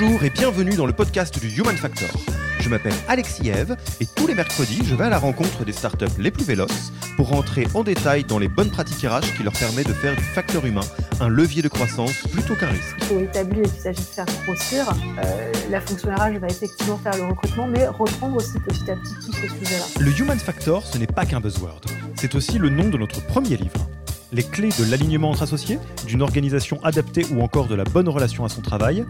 Bonjour et bienvenue dans le podcast du Human Factor. Je m'appelle Alexis Eve et tous les mercredis, je vais à la rencontre des startups les plus véloces pour rentrer en détail dans les bonnes pratiques RH qui leur permettent de faire du facteur humain un levier de croissance plutôt qu'un risque. Il faut établir qu'il s'agit de faire grossir. Euh, la fonction RH va effectivement faire le recrutement, mais reprendre aussi petit à petit tous ces sujets-là. Le Human Factor, ce n'est pas qu'un buzzword. C'est aussi le nom de notre premier livre les clés de l'alignement entre associés, d'une organisation adaptée ou encore de la bonne relation à son travail.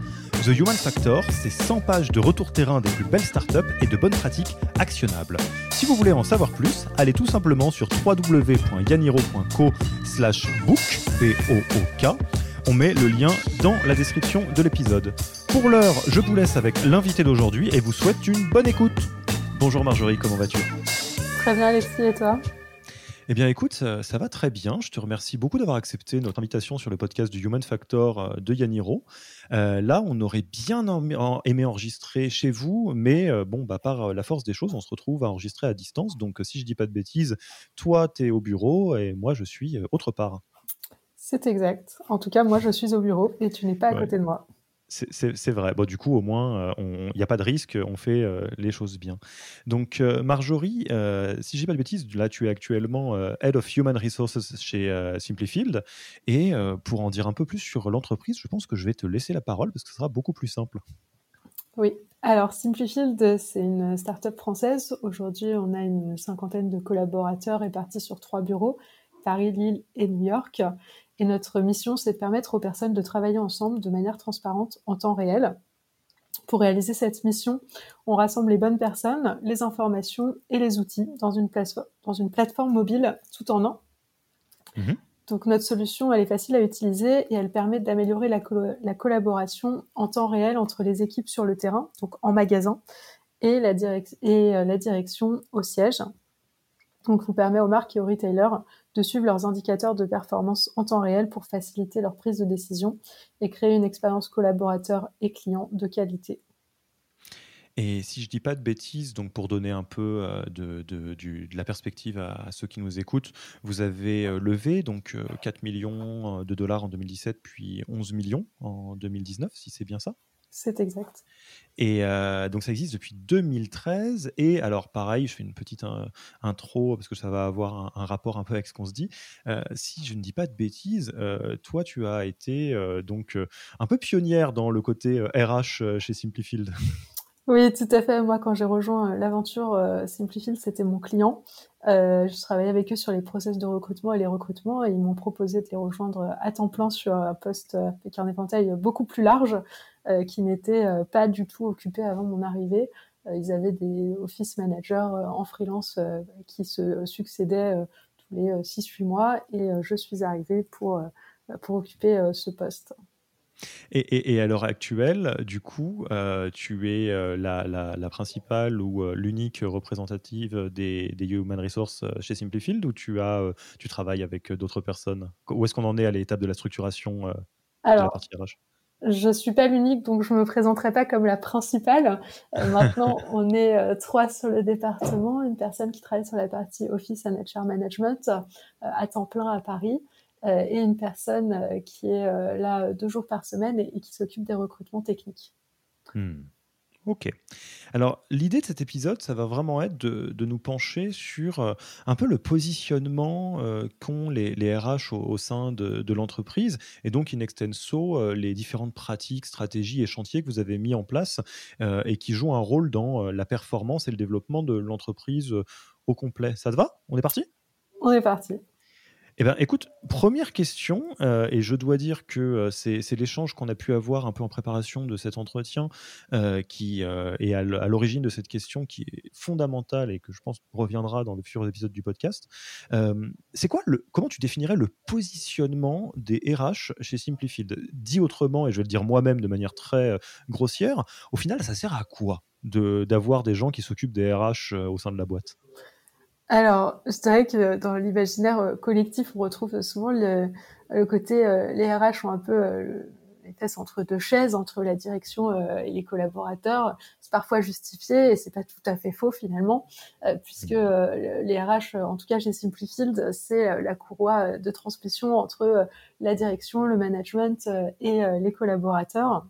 The Human Factor, c'est 100 pages de retour terrain des plus belles startups et de bonnes pratiques actionnables. Si vous voulez en savoir plus, allez tout simplement sur www.yaniro.co book, On met le lien dans la description de l'épisode. Pour l'heure, je vous laisse avec l'invité d'aujourd'hui et vous souhaite une bonne écoute. Bonjour Marjorie, comment vas-tu? Très bien Alexis et toi? Eh bien, écoute, ça, va très bien. Je te remercie beaucoup d'avoir accepté notre invitation sur le podcast du Human Factor euh, de Yaniro. Euh, là, on aurait bien aimé enregistrer chez vous, mais euh, bon, bah, par la force des choses, on se retrouve à enregistrer à distance. Donc, si je dis pas de bêtises, toi, tu es au bureau et moi, je suis autre part. C'est exact. En tout cas, moi, je suis au bureau et tu n'es pas à côté de moi. C'est vrai. Bon, du coup, au moins, il euh, n'y a pas de risque, on fait euh, les choses bien. Donc, euh, Marjorie, si je pas de bêtises, là, tu es actuellement Head of Human Resources chez Simplifield. Et pour en dire un peu plus sur l'entreprise, je pense que je vais te laisser la parole parce que ce sera beaucoup plus simple. Oui, alors Simplifield, c'est une start-up française. Aujourd'hui, on a une cinquantaine de collaborateurs répartis sur trois bureaux, Paris, Lille et New York. Et notre mission, c'est de permettre aux personnes de travailler ensemble de manière transparente en temps réel. Pour réaliser cette mission, on rassemble les bonnes personnes, les informations et les outils dans une, dans une plateforme mobile tout en un. Mhm. Donc notre solution, elle est facile à utiliser et elle permet d'améliorer la, la, collaboration en temps réel entre les équipes sur le terrain, donc en magasin, et la, et euh, la direction au siège. Donc vous permet aux marques et aux retailers de suivre leurs indicateurs de performance en temps réel pour faciliter leur prise de décision et créer une expérience collaborateur et client de qualité. Et si je dis pas de bêtises, donc pour donner un peu euh, de, la perspective à, ceux qui nous écoutent, vous avez euh, levé donc 4 euh, millions de dollars en 2017, puis 11 millions en 2019, si c'est bien ça? C'est exact. Et euh, donc ça existe depuis 2013. Et alors pareil, je fais une petite euh, intro parce que ça va avoir un, rapport un peu avec ce qu'on se dit. Euh, si je ne dis pas de bêtises, toi tu as été donc un peu pionnière dans le côté RH chez Simplifield. Oui, tout à fait. Moi, quand j'ai rejoint l'aventure Simplifield, c'était mon client. je travaillais avec eux sur les process de recrutement et les recrutements et ils m'ont proposé de les rejoindre à temps plein sur un poste avec un éventail beaucoup plus large euh, qui n'étaient euh, pas du tout occupés avant mon arrivée. Euh, ils avaient des office managers en freelance qui se succédaient tous les 6-8 mois et je suis arrivée pour, pour occuper ce poste. Et, à l'heure actuelle, du coup, tu es la, la, principale ou l'unique représentative des, des, Human Resources chez Simplifield ou tu, as, tu travailles avec d'autres personnes? Où est-ce qu'on en est à l'étape de la structuration de la partie RH? je suis pas l'unique, donc je me présenterai pas comme la principale. Euh, maintenant, on est euh, trois sur le département, une personne qui travaille sur la partie Office and HR Management euh, à temps plein à Paris, et une personne qui est là deux jours par semaine et, qui s'occupe des recrutements techniques. Hmm. Ok. Alors, l'idée de cet épisode, ça va vraiment être de, nous pencher sur euh, un peu le positionnement euh, qu'ont les, RH au, sein de, l'entreprise et donc, in extenso, euh, les différentes pratiques, stratégies et chantiers que vous avez mis en place et qui jouent un rôle dans la performance et le développement de l'entreprise au complet. Ça te va? On est parti? On est parti. Eh ben, écoute, première question, euh, et je dois dire que euh, c'est l'échange qu'on a pu avoir un peu en préparation de cet entretien euh, qui est à l'origine de cette question qui est fondamentale et que je pense reviendra dans les futurs épisodes du podcast. c'est quoi comment tu définirais le positionnement des RH chez Simplifield Dit autrement, et je vais le dire moi-même de manière très grossière, au final, ça sert à quoi d'avoir des gens qui s'occupent des RH au sein de la boîte? Alors, je dirais que dans l'imaginaire euh, collectif, on retrouve souvent le, côté, euh, les RH ont un peu euh, les fesses entre deux chaises, entre la direction et les collaborateurs. C'est parfois justifié et c'est pas tout à fait faux finalement, puisque mmh. les RH, en tout cas chez Simplifield, c'est la courroie de transmission entre la direction, le management et les collaborateurs.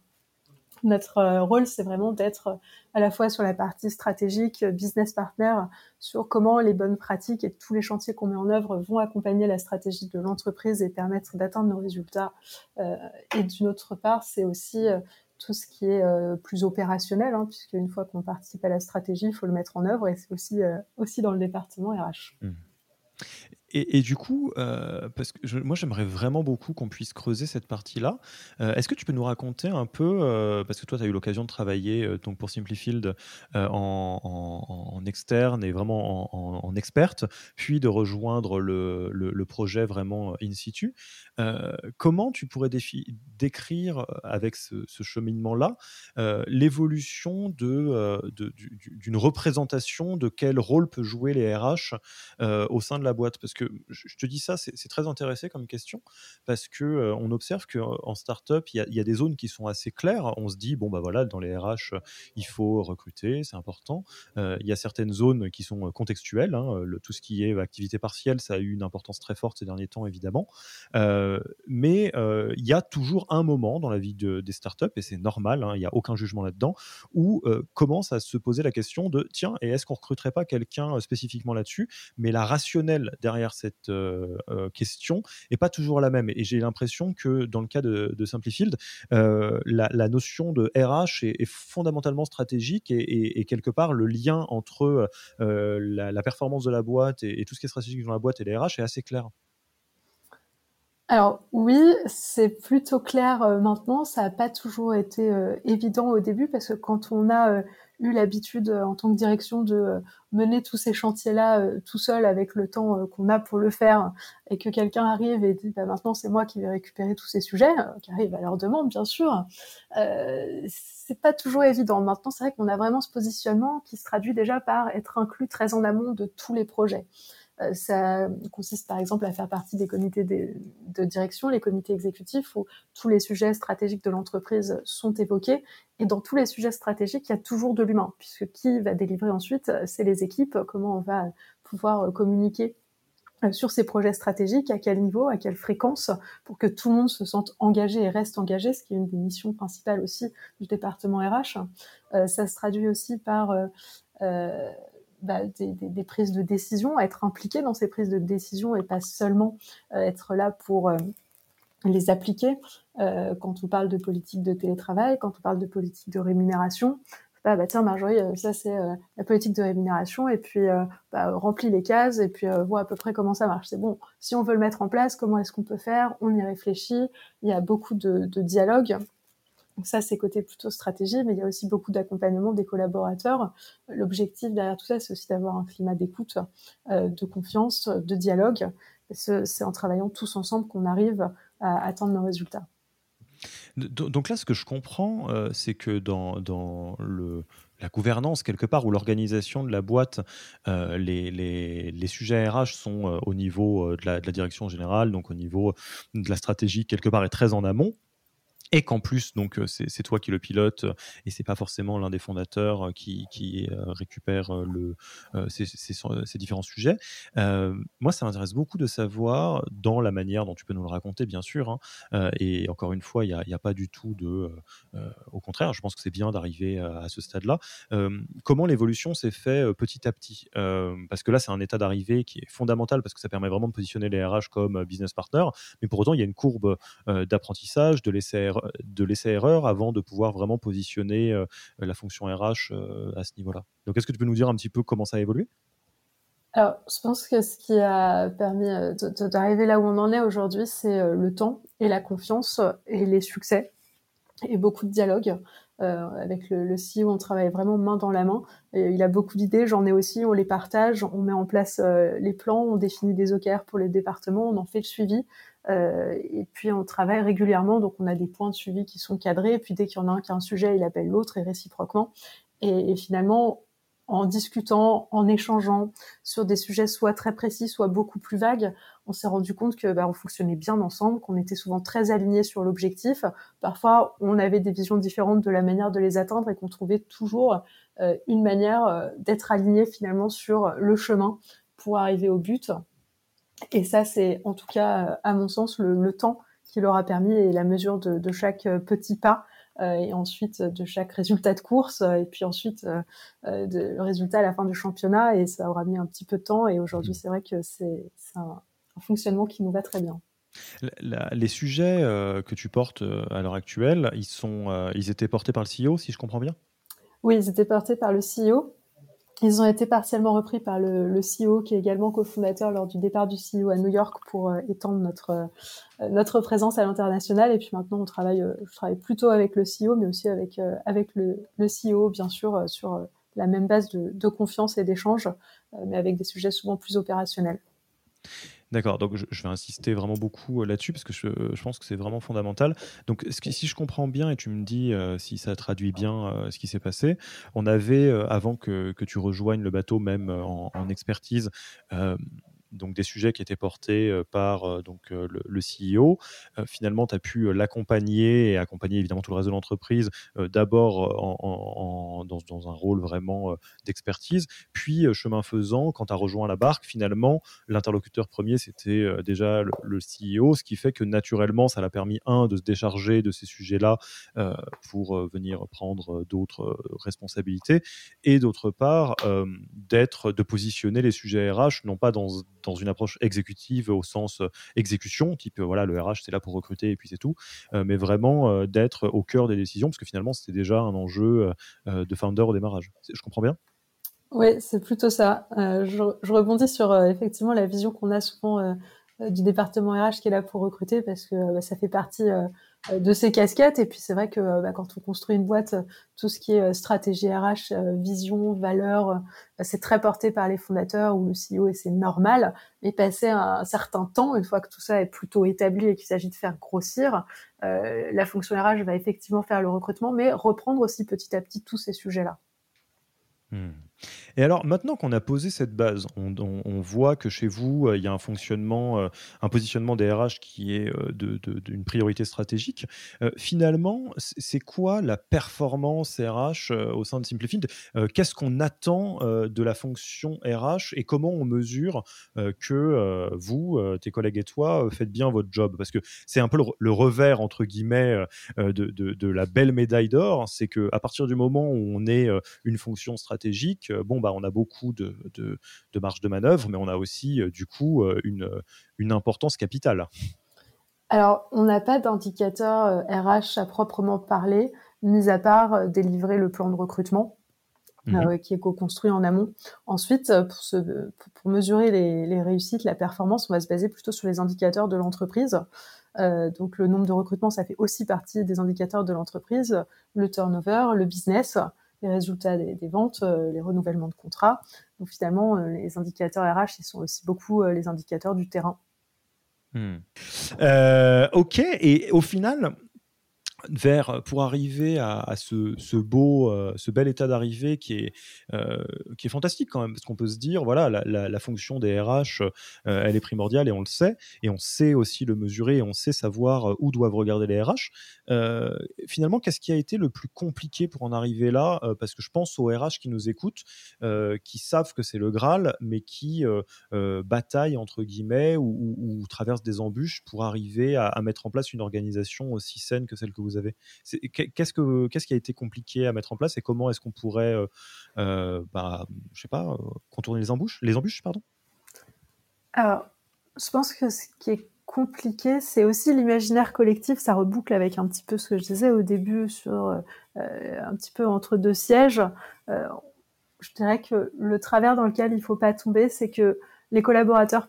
Notre euh, rôle, c'est vraiment d'être euh, à la fois sur la partie stratégique, euh, business partner, sur comment les bonnes pratiques et tous les chantiers qu'on met en œuvre vont accompagner la stratégie de l'entreprise et permettre d'atteindre nos résultats. et d'une autre part, c'est aussi tout ce qui est plus opérationnel, hein, puisque une fois qu'on participe à la stratégie, il faut le mettre en œuvre, et c'est aussi, aussi dans le département RH. Mmh. Et, du coup, euh, parce que moi j'aimerais vraiment beaucoup qu'on puisse creuser cette partie-là. Euh, est-ce que tu peux nous raconter un peu, euh, parce que toi tu as eu l'occasion de travailler donc pour Simplifield en, externe et vraiment en, experte, puis de rejoindre le, projet vraiment in situ. comment tu pourrais décrire avec ce, cheminement-là l'évolution d'une de, d'une représentation de quel rôle peut jouer les RH au sein de la boîte? Parce que je te dis ça, c'est très intéressant comme question parce que euh, on observe qu'en startup, il y, a, des zones qui sont assez claires. On se dit bon bah voilà, dans les RH, il faut recruter, c'est important. Euh, il y a certaines zones qui sont contextuelles. Hein, tout ce qui est activité partielle, ça a eu une importance très forte ces derniers temps évidemment. Euh, mais il y a toujours un moment dans la vie des startups et c'est normal. Hein, il n'y a aucun jugement là-dedans où commence à se poser la question de tiens et est-ce qu'on recruterait pas quelqu'un spécifiquement là-dessus? Mais la rationnelle derrière cette question est pas toujours la même. Et j'ai l'impression que dans le cas de, Simplifield, la, notion de RH est, fondamentalement stratégique et, quelque part le lien entre la, performance de la boîte et, tout ce qui est stratégique dans la boîte et les RH est assez clair. Alors oui, c'est plutôt clair maintenant. Ça n'a pas toujours été évident au début parce que quand on a eu l'habitude euh, en tant que direction de euh, mener tous ces chantiers-là euh, tout seul avec le temps qu'on a pour le faire et que quelqu'un arrive et dit bah, maintenant c'est moi qui vais récupérer tous ces sujets, qui arrive à leur demande bien sûr, euh, c'est pas toujours évident. Maintenant c'est vrai qu'on a vraiment ce positionnement qui se traduit déjà par être inclus très en amont de tous les projets. Euh, ça consiste par exemple à faire partie des comités de, direction, les comités exécutifs où tous les sujets stratégiques de l'entreprise sont évoqués. Et dans tous les sujets stratégiques, il y a toujours de l'humain, puisque qui va délivrer ensuite, c'est les équipes, comment on va pouvoir euh, communiquer euh, sur ces projets stratégiques, à quel niveau, à quelle fréquence, pour que tout le monde se sente engagé et reste engagé, ce qui est une des missions principales aussi du département RH. ça se traduit aussi par bah, des, prises de décision, être impliqué dans ces prises de décision et pas seulement euh, être là pour euh, les appliquer. Euh, quand on parle de politique de télétravail, quand on parle de politique de rémunération, bah, bah tiens Marjorie, ça c'est la politique de rémunération et puis bah, remplis les cases et puis vois à peu près comment ça marche. C'est bon. Si on veut le mettre en place, comment est-ce qu'on peut faire? On y réfléchit. Il y a beaucoup de, de dialogue donc ça, c'est côté plutôt stratégie, mais il y a aussi beaucoup d'accompagnement des collaborateurs. L'objectif derrière tout ça, c'est aussi d'avoir un climat d'écoute, euh, de confiance, de dialogue. C'est en travaillant tous ensemble qu'on arrive à atteindre nos résultats. Donc là, ce que je comprends, euh, c'est que dans, la gouvernance, quelque part, ou l'organisation de la boîte, euh, les, sujets RH sont au niveau de la, de la, direction générale, donc au niveau de la stratégie, quelque part, est très en amont et qu'en plus donc c'est toi qui le pilote et c'est pas forcément l'un des fondateurs qui, qui récupère le, ces, différents sujets. moi, ça m'intéresse beaucoup de savoir dans la manière dont tu peux nous le raconter, bien sûr. Hein, et encore une fois, il n'y a, pas du tout de, au contraire, je pense que c'est bien d'arriver à, ce stade-là. comment l'évolution s'est fait petit à petit? Parce que là, c'est un état d'arrivée qui est fondamental parce que ça permet vraiment de positionner les RH comme business partner, mais pour autant, il y a une courbe d'apprentissage, de de l'essai-erreur avant de pouvoir vraiment positionner euh, la fonction RH euh, à ce niveau-là. Donc, est-ce que tu peux nous dire un petit peu comment ça a évolué? Alors, je pense que ce qui a permis euh, d'arriver là où on en est aujourd'hui, c'est le temps et la confiance et les succès et beaucoup de dialogue. avec le, le, CEO, on travaille vraiment main dans la main. il a beaucoup d'idées, j'en ai aussi, on les partage, on met en place les plans, on définit des OKR pour les départements, on en fait le suivi. Euh, et puis on travaille régulièrement, donc on a des points de suivi qui sont cadrés. Et puis dès qu'il y en a un qui a un sujet, il appelle l'autre et réciproquement. Et, finalement, en discutant, en échangeant sur des sujets soit très précis, soit beaucoup plus vagues, on s'est rendu compte que bah, on fonctionnait bien ensemble, qu'on était souvent très alignés sur l'objectif. Parfois, on avait des visions différentes de la manière de les atteindre et qu'on trouvait toujours euh, une manière euh, d'être alignés finalement sur le chemin pour arriver au but. Et ça, c'est en tout cas, euh, à mon sens, le, temps qui leur a permis et la mesure de, chaque euh, petit pas euh, et ensuite de chaque résultat de course et puis ensuite le résultat à la fin du championnat et ça aura mis un petit peu de temps et aujourd'hui c'est vrai que c'est un, fonctionnement qui nous va très bien. les sujets que tu portes à l'heure actuelle, ils, sont, ils étaient portés par le CEO, si je comprends bien? Oui, ils étaient portés par le CEO. Ils ont été partiellement repris par le, le CEO, qui est également cofondateur lors du départ du CEO à New York pour euh, étendre notre euh, notre présence à l'international. Et puis maintenant, on travaille, euh, je travaille plutôt avec le CEO, mais aussi avec avec le, le CEO, bien sûr, sur la même base de, de confiance et d'échange, mais avec des sujets souvent plus opérationnels. D'accord, donc je, vais insister vraiment beaucoup euh, là-dessus parce que je, pense que c'est vraiment fondamental. Donc si je comprends bien et tu me dis euh, si ça traduit bien euh, ce qui s'est passé, on avait, avant que, tu rejoignes le bateau même en expertise, donc des sujets qui étaient portés par donc le, CEO. finalement, tu as pu l'accompagner et accompagner évidemment tout le reste de l'entreprise, d'abord en, dans, un rôle vraiment d'expertise, puis chemin faisant, quand tu as rejoint la barque, finalement, l'interlocuteur premier, c'était déjà le, CEO, ce qui fait que naturellement, ça l'a permis, un, de se décharger de ces sujets-là pour venir prendre d'autres responsabilités, et d'autre part, d'être, de positionner les sujets RH, non pas dans dans une approche exécutive au sens euh, exécution, type euh, voilà, le RH c'est là pour recruter et puis c'est tout, euh, mais vraiment d'être au cœur des décisions, parce que finalement c'était déjà un enjeu de founder au démarrage. Je comprends bien? Oui, c'est plutôt ça. Je, rebondis sur effectivement la vision qu'on a souvent du département RH qui est là pour recruter, parce que bah, ça fait partie de ces casquettes. Et puis c'est vrai que bah, quand on construit une boîte, tout ce qui est euh, stratégie RH, euh, vision, valeur, bah, c'est très porté par les fondateurs ou le CEO et c'est normal. Mais passer un, certain temps, une fois que tout ça est plutôt établi et qu'il s'agit de faire grossir, la fonction RH va effectivement faire le recrutement, mais reprendre aussi petit à petit tous ces sujets-là. Hmm. Et alors, maintenant qu'on a posé cette base, on, voit que chez vous, euh, il y a un fonctionnement, euh, un positionnement des RH qui est euh, d'une priorité stratégique. finalement, c'est quoi la performance RH au sein de Simplified Qu'est-ce qu'on attend de la fonction RH et comment on mesure que vous, tes collègues et toi, faites bien votre job? Parce que c'est un peu le, revers, entre guillemets, de, la belle médaille d'or, c'est qu'à partir du moment où on est une fonction stratégique, bon, bah, on a beaucoup de, marge de manœuvre, mais on a aussi, euh, du coup, euh, une, une importance capitale. Alors, on n'a pas d'indicateur RH euh, à proprement parler, mis à part délivrer le plan de recrutement. Mhm. qui est co-construit en amont. Ensuite, pour, pour, mesurer les, réussites, la performance, on va se baser plutôt sur les indicateurs de l'entreprise. donc le nombre de recrutements, ça fait aussi partie des indicateurs de l'entreprise, le turnover, le business, les résultats des, ventes, euh, les renouvellements de contrats. Donc finalement, euh, les indicateurs RH, ils sont aussi beaucoup euh, les indicateurs du terrain. Hmm. ok, et au final, vers pour arriver à, ce, beau, euh, ce bel état d'arrivée qui est euh, qui est fantastique quand même. Parce qu'on peut se dire voilà la, fonction des RH euh, elle est primordiale et on le sait. Et on sait aussi le mesurer et on sait savoir où doivent regarder les RH finalement qu'est-ce qui a été le plus compliqué pour en arriver là parce que je pense aux RH qui nous écoutent qui savent que c'est le Graal mais qui bataillent entre guillemets ou, ou, traversent des embûches pour arriver à, à mettre en place une organisation aussi saine que celle que vous vous avez. Qu'est-ce, que, qu'est-ce qui a été compliqué à mettre en place et comment est-ce qu'on pourrait, euh, euh, bah, je sais pas, euh, contourner les embûches, les embûches, pardon? Alors, je pense que ce qui est compliqué, c'est aussi l'imaginaire collectif. Ça reboucle avec un petit peu ce que je disais au début sur un petit peu entre deux sièges. je dirais que le travers dans lequel il ne faut pas tomber, c'est que les collaborateurs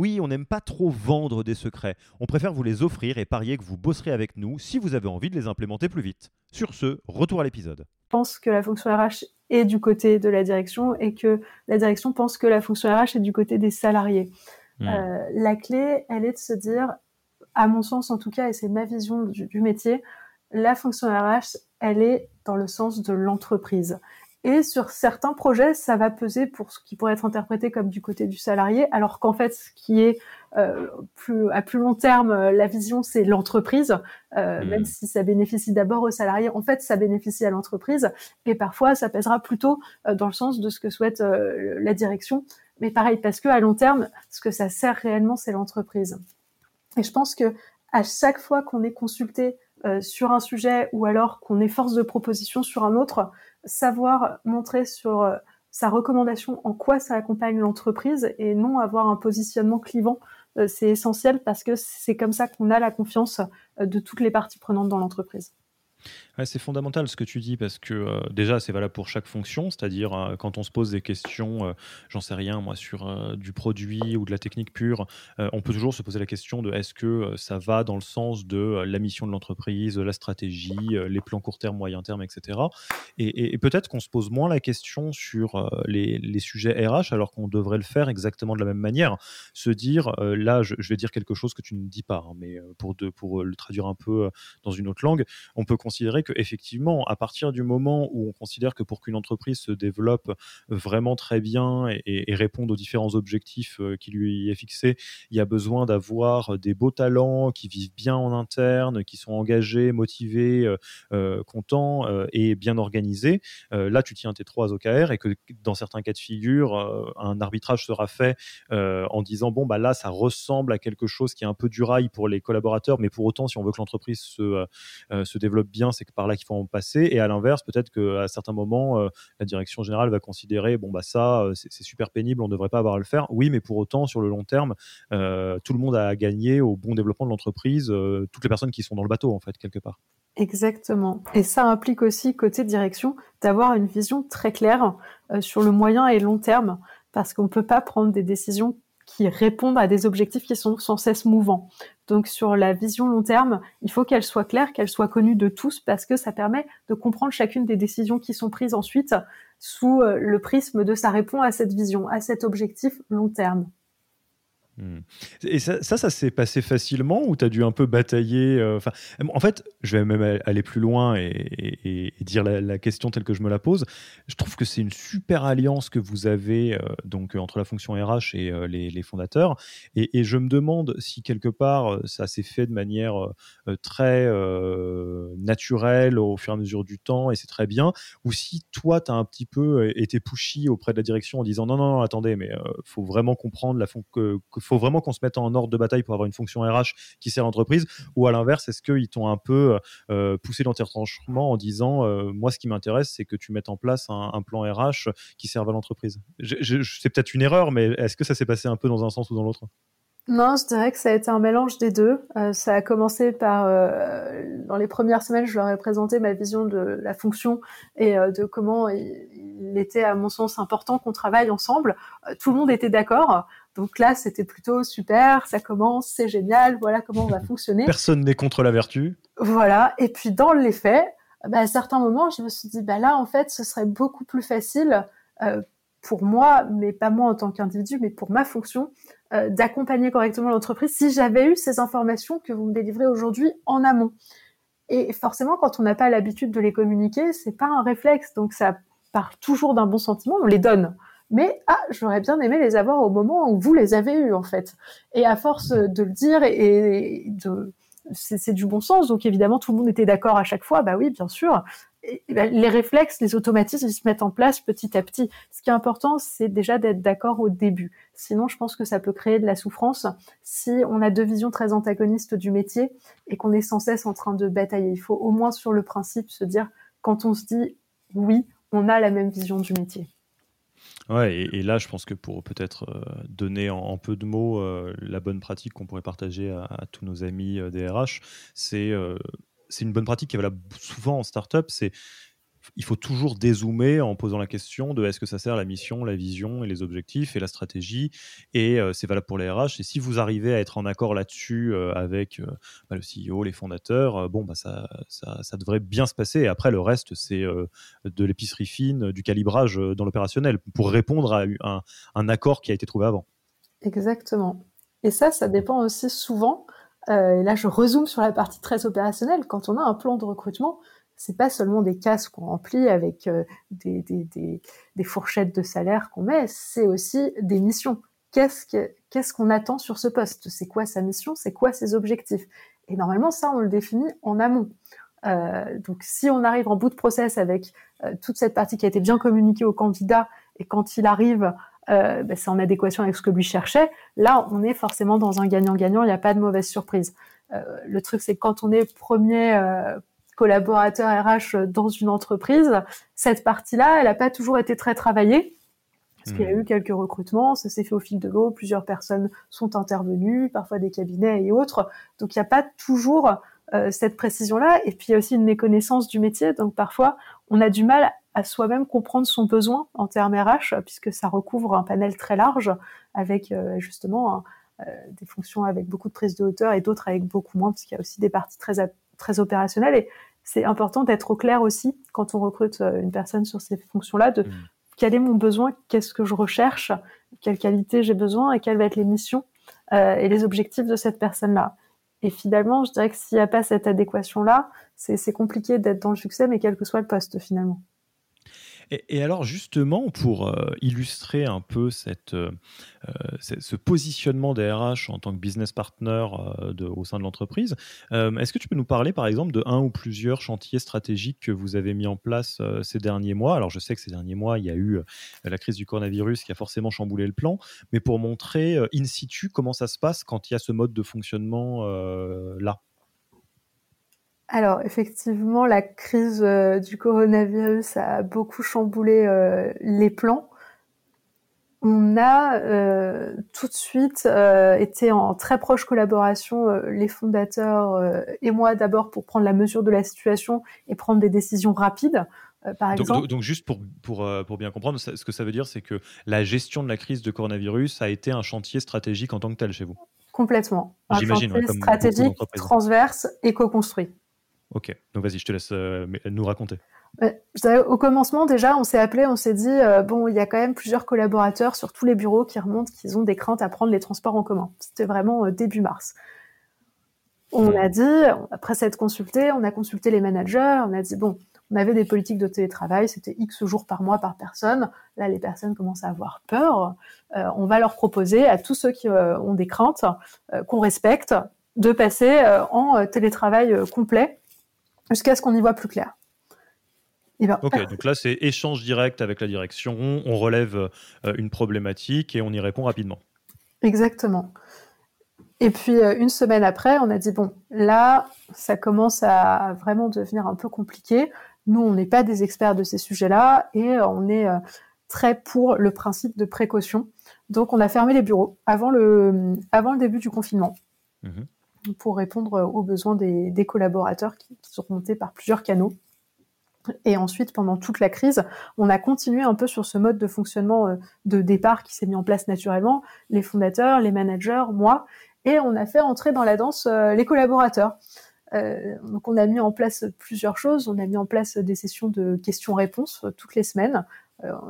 Oui, on n'aime pas trop vendre des secrets. On préfère vous les offrir et parier que vous bosserez avec nous si vous avez envie de les implémenter plus vite. Sur ce, retour à l'épisode. Je pense que la fonction RH est du côté de la direction et que la direction pense que la fonction RH est du côté des salariés. Hmm. Euh, la clé, elle est de se dire, à mon sens en tout cas, et c'est ma vision du métier, la fonction RH, elle est dans le sens de l'entreprise. Et sur certains projets, ça va peser pour ce qui pourrait être interprété comme du côté du salarié, alors qu'en fait, ce qui est euh, plus, à plus long terme, euh, la vision, c'est l'entreprise, euh, hmm. même si ça bénéficie d'abord aux salariés, en fait, ça bénéficie à l'entreprise, et parfois, ça pèsera plutôt euh, dans le sens de ce que souhaite euh, la direction. Mais pareil, parce que à long terme, ce que ça sert réellement, c'est l'entreprise. Et je pense que à chaque fois qu'on est consulté sur un sujet ou alors qu'on est force de proposition sur un autre, savoir montrer sur euh, sa recommandation en quoi ça accompagne l'entreprise et non avoir un positionnement clivant. Euh, c'est essentiel parce que c'est comme ça qu'on a la confiance euh, de toutes les parties prenantes dans l'entreprise c'est fondamental ce que tu dis parce que euh, déjà c'est valable pour chaque fonction, c'est-à-dire euh, quand on se pose des questions, euh, j'en sais rien moi sur du produit ou de la technique pure, on peut toujours se poser la question de est-ce que ça va dans le sens de la mission de l'entreprise, la stratégie, les plans court terme, moyen terme, etc. Et, peut-être qu'on se pose moins la question sur les, sujets RH alors qu'on devrait le faire exactement de la même manière, se dire là je, vais dire quelque chose que tu ne dis pas, hein, mais pour, pour le traduire un peu dans une autre langue, on peut considérer que effectivement, à partir du moment où on considère que pour qu'une entreprise se développe vraiment très bien et, réponde aux différents objectifs euh, qui lui est fixé, il y a besoin d'avoir des beaux talents qui vivent bien en interne, qui sont engagés, motivés, euh, euh, contents et bien organisés. là, tu tiens tes trois OKR et que dans certains cas de figure, un arbitrage sera fait en disant bon bah là, ça ressemble à quelque chose qui est un peu du rail pour les collaborateurs, mais pour autant, si on veut que l'entreprise se, se développe bien, c'est par là qu'il faut en passer. Et à l'inverse, peut-être qu'à certains moments, euh, la direction générale va considérer bon, bah ça, euh, c'est super pénible, on ne devrait pas avoir à le faire. Oui, mais pour autant, sur le long terme, euh, tout le monde a gagné au bon développement de l'entreprise, toutes les personnes qui sont dans le bateau, en fait, quelque part. Exactement. Et ça implique aussi, côté direction, d'avoir une vision très claire sur le moyen et long terme, parce qu'on ne peut pas prendre des décisions qui répondent à des objectifs qui sont sans cesse mouvants. Donc sur la vision long terme, il faut qu'elle soit claire, qu'elle soit connue de tous, parce que ça permet de comprendre chacune des décisions qui sont prises ensuite sous euh, le prisme de ça répond à cette vision, à cet objectif long terme. Hmm. Et ça, ça, s'est passé facilement ou tu as dû un peu batailler euh, En fait, je vais même aller plus loin et, dire la, question telle que je me la pose. Je trouve que c'est une super alliance que vous avez euh, donc entre la fonction RH et euh, les, fondateurs. Et, je me demande si quelque part ça s'est fait de manière très naturelle au fur et à mesure du temps et c'est très bien, ou si toi tu as un petit peu été pushy auprès de la direction en disant non, non, non attendez, mais faut vraiment comprendre la que faut vraiment qu'on se mette en ordre de bataille pour avoir une fonction RH qui sert l'entreprise Ou à l'inverse, est-ce qu'ils t'ont un peu euh, poussé dans tes retranchements en disant euh, Moi, ce qui m'intéresse, c'est que tu mettes en place un, plan RH qui serve à l'entreprise C'est peut-être une erreur, mais est-ce que ça s'est passé un peu dans un sens ou dans l'autre? Non, je dirais que ça a été un mélange des deux. Euh, ça a commencé par, euh, dans les premières semaines, je leur ai présenté ma vision de la fonction et euh, de comment il, était, à mon sens, important qu'on travaille ensemble. tout le monde était d'accord. Donc là, c'était plutôt super, ça commence, c'est génial, voilà comment on va fonctionner. Personne n'est contre la vertu. Voilà. Et puis dans les faits, bah, à certains moments, je me suis dit, bah là, en fait, ce serait beaucoup plus facile pour moi, mais pas moi en tant qu'individu, mais pour ma fonction, euh, d'accompagner correctement l'entreprise si j'avais eu ces informations que vous me délivrez aujourd'hui en amont. Et forcément, quand on n'a pas l'habitude de les communiquer, c'est pas un réflexe, donc ça part toujours d'un bon sentiment, on les donne. Mais ah, j'aurais bien aimé les avoir au moment où vous les avez eus en fait. Et à force de le dire et de c'est du bon sens, donc évidemment tout le monde était d'accord à chaque fois. Bah oui, bien sûr. Ben, les réflexes, les automatismes, ils se mettent en place petit à petit. Ce qui est important, c'est déjà d'être d'accord au début. Sinon, je pense que ça peut créer de la souffrance si on a deux visions très antagonistes du métier et qu'on est sans cesse en train de batailler. Il faut au moins sur le principe se dire, quand on se dit oui, on a la même vision du métier. Ouais, et, là, je pense que pour peut-être euh, donner en, peu de mots euh, la bonne pratique qu'on pourrait partager à, tous nos amis euh, des RH, c'est c'est une bonne pratique qui est valable souvent en startup, c'est il faut toujours dézoomer en posant la question de est-ce que ça sert la mission, la vision et les objectifs et la stratégie. Et euh, c'est valable pour les RH. Et si vous arrivez à être en accord là-dessus euh, avec euh, bah, le CEO, les fondateurs, bon, bah, ça, ça, devrait bien se passer. Et après, le reste, c'est de l'épicerie fine, du calibrage dans l'opérationnel pour répondre à un, accord qui a été trouvé avant. Exactement. Et ça, ça dépend aussi souvent et là, je rezoome sur la partie très opérationnelle. Quand on a un plan de recrutement, c'est pas seulement des cases qu'on remplit avec euh, des, fourchettes de salaire qu'on met, c'est aussi des missions. Qu'est-ce qu'on attend sur ce poste? C'est quoi sa mission? C'est quoi ses objectifs? Et normalement, ça, on le définit en amont. Euh, donc, si on arrive en bout de process avec euh, toute cette partie qui a été bien communiquée au candidat, et quand il arrive ben, c'est en adéquation avec ce que lui cherchait. Là, on est forcément dans un gagnant-gagnant, il n'y a pas de mauvaise surprise. Le truc, c'est quand on est premier collaborateur RH dans une entreprise, cette partie-là, elle n'a pas toujours été très travaillée. Parce qu'il y a hmm. eu quelques recrutements, ça s'est fait au fil de l'eau, plusieurs personnes sont intervenues, parfois des cabinets et autres. Donc il n'y a pas toujours euh, cette précision-là. Et puis il y a aussi une méconnaissance du métier. Donc parfois, on a du mal à soi-même comprendre son besoin en termes RH, puisque ça recouvre un panel très large avec euh, justement euh, des fonctions avec beaucoup de prise de hauteur et d'autres avec beaucoup moins, puisqu'il y a aussi des parties très, très opérationnelles. Et c'est important d'être au clair aussi quand on recrute euh, une personne sur ces fonctions-là, de mmh. quel est mon besoin, qu'est-ce que je recherche, quelle qualité j'ai besoin et quelles vont être les missions et les objectifs de cette personne-là. Et finalement, je dirais que s'il n'y a pas cette adéquation-là, c'est compliqué d'être dans le succès, mais quel que soit le poste finalement. Et, alors justement, pour euh, illustrer un peu euh, euh, ce positionnement des RH en tant que business partner au sein de l'entreprise, est-ce que tu peux nous parler par exemple de un ou plusieurs chantiers stratégiques que vous avez mis en place ces derniers mois? Alors je sais que ces derniers mois, il y a eu la crise du coronavirus qui a forcément chamboulé le plan, mais pour montrer in situ comment ça se passe quand il y a ce mode de fonctionnement là. Alors effectivement, la crise euh, du coronavirus a beaucoup chamboulé euh, les plans. On a euh, tout de suite été en très proche collaboration, les fondateurs et moi d'abord, pour prendre la mesure de la situation et prendre des décisions rapides. par exemple. Donc, juste pour, pour, pour, bien comprendre, ce que ça veut dire, c'est que la gestion de la crise de coronavirus a été un chantier stratégique en tant que tel chez vous? Complètement. Un chantier stratégique, transverse et co-construit. Ok, donc vas-y, je te laisse euh, nous raconter. au commencement, déjà, on s'est appelé, on s'est dit, euh, bon, il y a quand même plusieurs collaborateurs sur tous les bureaux qui remontent qu'ils ont des craintes à prendre les transports en commun. C'était vraiment euh, début mars. On hmm. a dit, après s'être consulté, on a consulté les managers, on a dit, bon, on avait des politiques de télétravail, c'était X jours par mois par personne. Là, les personnes commencent à avoir peur. on va leur proposer à tous ceux qui ont des craintes qu'on respecte de passer en télétravail complet jusqu'à ce qu'on y voit plus clair. Ben, ok, donc là c'est échange direct avec la direction, on relève euh, une problématique et on y répond rapidement. Exactement. Et puis euh, une semaine après, on a dit bon, là ça commence à vraiment devenir un peu compliqué. Nous, on n'est pas des experts de ces sujets-là et on est euh, très pour le principe de précaution. Donc, on a fermé les bureaux avant le, avant le début du confinement mmh. Pour répondre aux besoins des, collaborateurs qui, sont remontés par plusieurs canaux. Et ensuite, pendant toute la crise, on a continué un peu sur ce mode de fonctionnement euh, de départ qui s'est mis en place naturellement, les fondateurs, les managers, moi, et on a fait entrer dans la danse euh, les collaborateurs. Euh, donc on a mis en place plusieurs choses. On a mis en place des sessions de questions-réponses toutes les semaines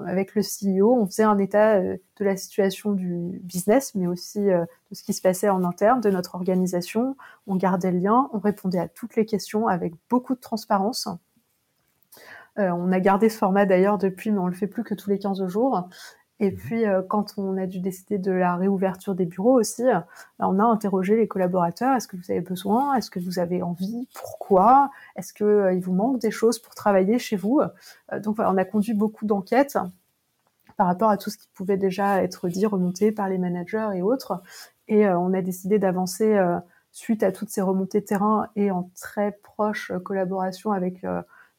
avec le CEO. On faisait un état de la situation du business, mais aussi de ce qui se passait en interne de notre organisation. On gardait le lien, on répondait à toutes les questions avec beaucoup de transparence. Euh, on a gardé ce format d'ailleurs depuis, mais on le fait plus que tous les 15 jours. Et mhm. puis, euh, quand on a dû décider de la réouverture des bureaux aussi, euh, bah, on a interrogé les collaborateurs. Est-ce que vous avez besoin? Est-ce que vous avez envie? Pourquoi? Est-ce qu'il vous manque des choses pour travailler chez vous? Donc, voilà, on a conduit beaucoup d'enquêtes par rapport à tout ce qui pouvait déjà être dit, remonté par les managers et autres. Et on a décidé d'avancer suite à toutes ces remontées de terrain et en très proche collaboration avec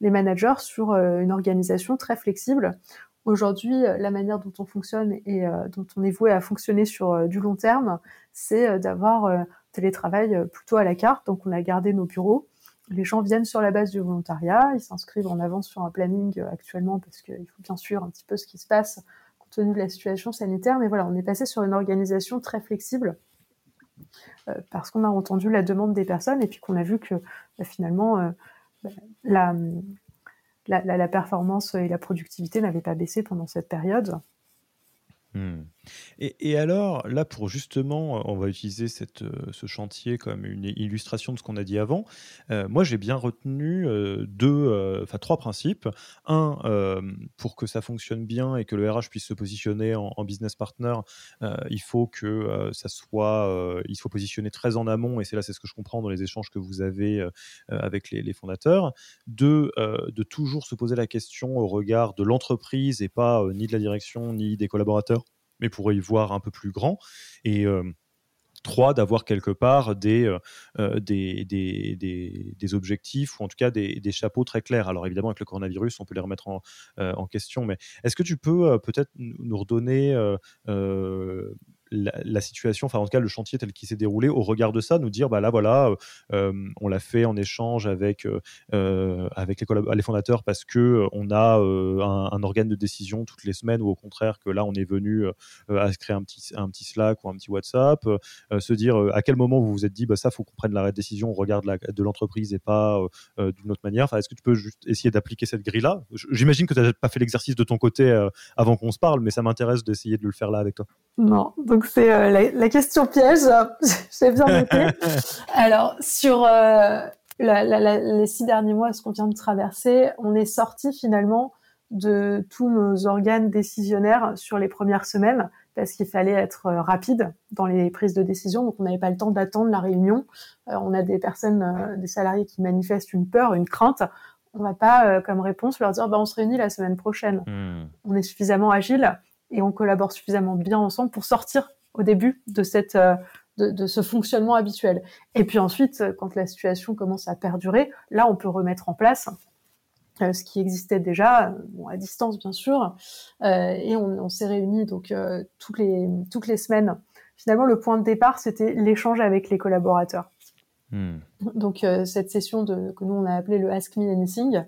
les managers sur euh, une organisation très flexible. Aujourd'hui, euh, la manière dont on fonctionne et euh, dont on est voué à fonctionner sur du long terme, c'est d'avoir télétravail plutôt à la carte. Donc, on a gardé nos bureaux. Les gens viennent sur la base du volontariat, ils s'inscrivent en avance sur un planning actuellement parce qu'il faut bien sûr un petit peu ce qui se passe compte tenu de la situation sanitaire. Mais voilà, on est passé sur une organisation très flexible parce qu'on a entendu la demande des personnes et puis qu'on a vu que bah, finalement la, la, performance et la productivité n'avaient pas baissé pendant cette période. Hmm. Et, alors, là, pour justement, on va utiliser euh, ce chantier comme une illustration de ce qu'on a dit avant. Euh, moi, j'ai bien retenu euh, deux, trois principes. Un, pour que ça fonctionne bien et que le RH puisse se positionner en, business partner, il faut que ça soit, il faut positionner très en amont. Et c'est là, c'est ce que je comprends dans les échanges que vous avez avec les, fondateurs. Deux, de toujours se poser la question au regard de l'entreprise et pas ni de la direction ni des collaborateurs mais pour y voir un peu plus grand. Et euh, trois, d'avoir quelque part des, euh, euh, des, des, des, objectifs ou en tout cas des, des, chapeaux très clairs. Alors évidemment, avec le coronavirus, on peut les remettre en question, mais est-ce que tu peux peut-être nous redonner la, situation, enfin en tout cas le chantier tel qu'il s'est déroulé, au regard de ça, nous dire bah là voilà, euh, euh, on l'a fait en échange avec euh, avec les, les, fondateurs parce que on a un, organe de décision toutes les semaines ou au contraire que là on est venu à créer un petit un petit Slack ou un petit WhatsApp, se dire à quel moment vous vous êtes dit bah ça faut qu'on prenne la décision au regard de l'entreprise et pas d'une autre manière. Enfin est-ce que tu peux juste essayer d'appliquer cette grille là J'imagine que tu n'as pas fait l'exercice de ton côté avant qu'on se parle, mais ça m'intéresse d'essayer de le faire là avec toi. Non, donc c'est euh, la, question piège. J'ai bien noté. Alors sur euh, les six derniers mois, ce qu'on vient de traverser, on est sorti finalement de tous nos organes décisionnaires sur les premières semaines parce qu'il fallait être euh, rapide dans les prises de décision. Donc on n'avait pas le temps d'attendre la réunion. on a des personnes, des salariés qui manifestent une peur, une crainte on va pas, comme réponse, leur dire bah, on se réunit la semaine prochaine. Hmm. On est suffisamment agile et on collabore suffisamment bien ensemble pour sortir au début de cette euh, de, ce fonctionnement habituel. Et puis ensuite, euh, quand la situation commence à perdurer, là, on peut remettre en place euh, ce qui existait déjà, à distance bien sûr, et on, s'est réunis donc toutes les toutes les semaines. Finalement, le point de départ, c'était l'échange avec les collaborateurs. Hmm. Donc cette session de, que nous on a appelé le Ask Me Anything,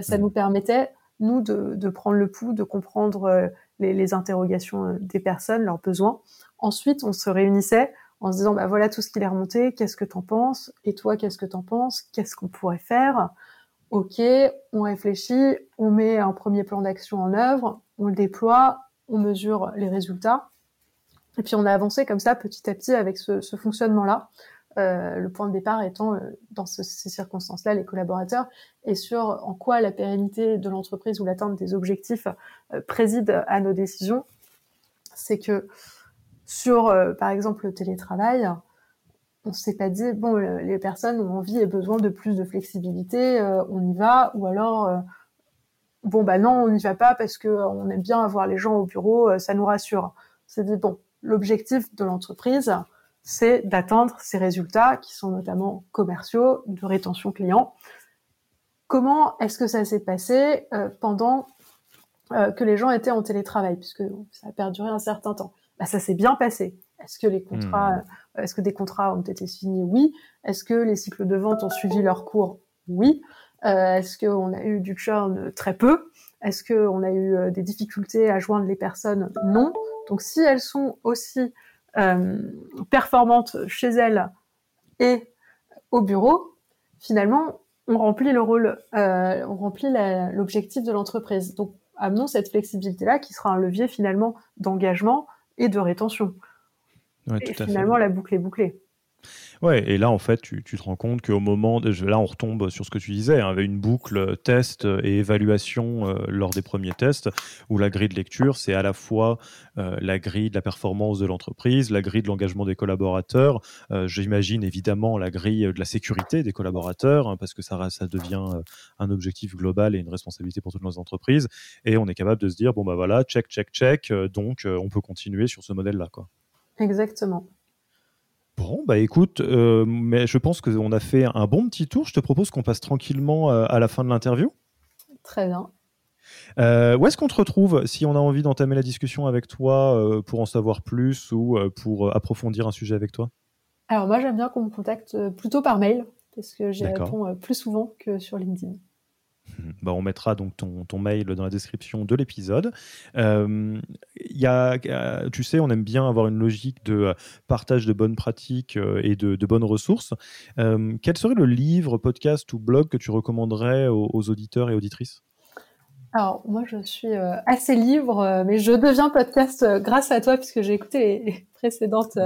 ça hmm. nous permettait nous de, de, prendre le pouls, de comprendre les, interrogations des personnes, leurs besoins, Ensuite, on se réunissait en se disant, bah voilà tout ce qui est remonté, qu'est-ce que t'en penses? Et toi, qu'est-ce que t'en penses? Qu'est-ce qu'on pourrait faire? Ok, on réfléchit, on met un premier plan d'action en œuvre, on le déploie, on mesure les résultats. Et puis on a avancé comme ça petit à petit avec ce, fonctionnement-là. Euh, le point de départ étant, euh, dans ces circonstances-là, les collaborateurs, et sur en quoi la pérennité de l'entreprise ou l'atteinte des objectifs euh, préside à nos décisions. C'est que sur, par exemple, le télétravail, on s'est pas dit, bon, les personnes ont envie et besoin de plus de flexibilité, on y va, ou alors, bon, bah non, on n'y va pas parce que on aime bien avoir les gens au bureau, ça nous rassure. C'est dit, bon, l'objectif de l'entreprise, c'est d'atteindre ces résultats qui sont notamment commerciaux, de rétention client. Comment est-ce que ça s'est passé pendant que les gens étaient en télétravail, puisque ça a perduré un certain temps bah, ça s'est bien passé. Est-ce que les contrats, hmm. est-ce que des contrats ont été signés? Oui. Est-ce que les cycles de vente ont suivi leur cours? Oui. Euh, est-ce qu'on a eu du churn? Très peu. Est-ce qu'on a eu euh, des difficultés à joindre les personnes? Non. Donc si elles sont aussi euh, performantes chez elles et au bureau, finalement, on remplit le rôle, euh, on remplit l'objectif de l'entreprise. Donc amenons cette flexibilité-là qui sera un levier finalement d'engagement et de rétention. et finalement, la boucle est bouclée. Ouais, et là, en fait, tu, te rends compte qu'au moment, de, là, on retombe sur ce que tu disais, hein, avec une boucle test et évaluation euh, lors des premiers tests, où la grille de lecture, c'est à la fois euh, la grille de la performance de l'entreprise, la grille de l'engagement des collaborateurs, euh, j'imagine évidemment la grille de la sécurité des collaborateurs, hein, parce que ça, ça devient un objectif global et une responsabilité pour toutes nos entreprises, et on est capable de se dire, bon, bah voilà, check, check, check, donc on peut continuer sur ce modèle-là. quoi. Exactement. Bon, bah écoute, euh, mais je pense qu'on a fait un bon petit tour. Je te propose qu'on passe tranquillement euh, à la fin de l'interview. Très bien. Euh, où est-ce qu'on te retrouve si on a envie d'entamer la discussion avec toi pour en savoir plus ou pour approfondir un sujet avec toi? Alors moi j'aime bien qu'on me contacte plutôt par mail parce que j'y réponds plus souvent que sur LinkedIn. Bah, on mettra donc ton, mail dans la description de l'épisode. Euh, y a, euh, tu sais, on aime bien avoir une logique de euh, partage de bonnes pratiques et de, bonnes ressources. quel serait le livre, podcast ou blog que tu recommanderais aux auditeurs et auditrices? Alors, moi, je suis euh, assez libre, euh, mais je deviens podcast euh, grâce à toi, puisque j'ai écouté les, précédentes,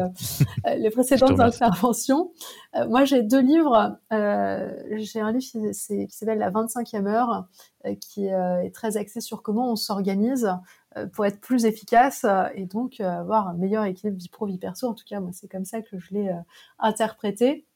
les précédentes interventions. moi, j'ai deux livres. j'ai un livre qui, s'appelle La 25e heure, qui est très axé sur comment on s'organise pour être plus efficace et donc avoir un meilleur équilibre vie pro, vie perso. En tout cas, moi, c'est comme ça que je l'ai interprété.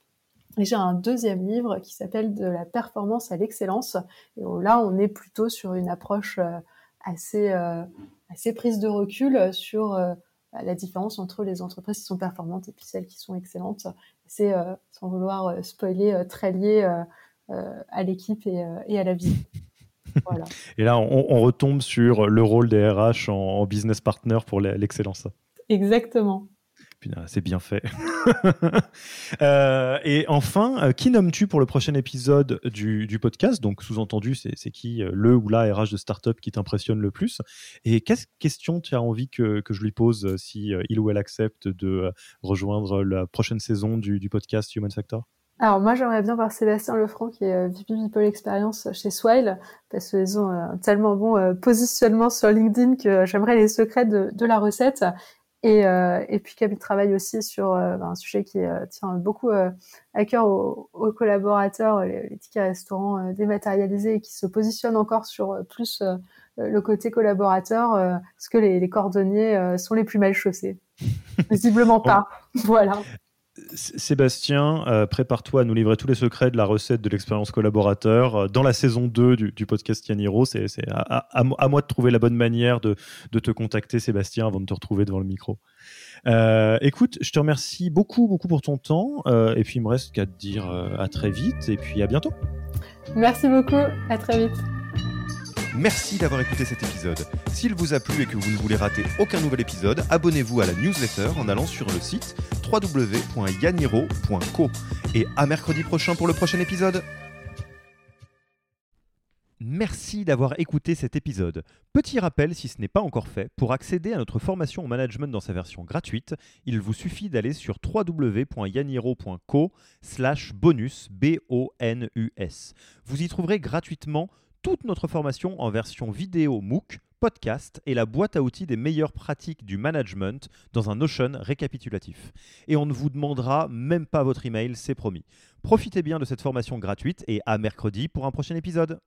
Et j'ai un deuxième livre qui s'appelle De la performance à l'excellence. Et là, on est plutôt sur une approche euh, assez, euh, assez prise de recul sur euh, la différence entre les entreprises qui sont performantes et puis celles qui sont excellentes. C'est, sans vouloir spoiler, très lié à l'équipe et, à la vie. Voilà. Et là, on, retombe sur le rôle des RH en business partner pour l'excellence. Exactement c'est bien fait. Euh, et enfin, euh, qui nommes-tu pour le prochain épisode du, podcast? Donc, sous-entendu, c'est qui euh, le ou la RH de startup qui t'impressionne le plus? Et quelle question tu as envie que, je lui pose si il ou elle accepte de rejoindre la prochaine saison du, podcast Human Factor? Alors moi j'aimerais bien voir Sébastien Lefranc qui est VP People Experience chez Swile parce qu'ils ont un tellement bon positionnement sur LinkedIn que j'aimerais les secrets de la recette et, euh, et puis il travaille aussi sur euh, ben, un sujet qui euh, tient beaucoup à cœur aux, collaborateurs, les, tickets restaurants dématérialisés, et qui se positionne encore sur plus le côté collaborateur, parce que les, les cordonniers sont les plus mal chaussés. Visiblement pas. voilà. Sébastien, euh, prépare-toi à nous livrer tous les secrets de la recette de l'expérience collaborateur euh, dans la saison 2 du, podcast Yaniro. C'est à, moi de trouver la bonne manière de, te contacter, Sébastien, avant de te retrouver devant le micro. Euh, écoute, je te remercie beaucoup, beaucoup pour ton temps. et puis, il me reste qu'à te dire à très vite et puis à bientôt. Merci beaucoup. À très vite. Merci d'avoir écouté cet épisode. S'il vous a plu et que vous ne voulez rater aucun nouvel épisode, abonnez-vous à la newsletter en allant sur le site www.yaniro.co. Et à mercredi prochain pour le prochain épisode. Merci d'avoir écouté cet épisode. Petit rappel, si ce n'est pas encore fait, pour accéder à notre formation au management dans sa version gratuite, il vous suffit d'aller sur www.yaniro.co slash bonus. Vous y trouverez gratuitement toute notre formation en version vidéo MOOC, podcast et la boîte à outils des meilleures pratiques du management dans un Notion récapitulatif. Et on ne vous demandera même pas votre email, c'est promis. Profitez bien de cette formation gratuite et à mercredi pour un prochain épisode.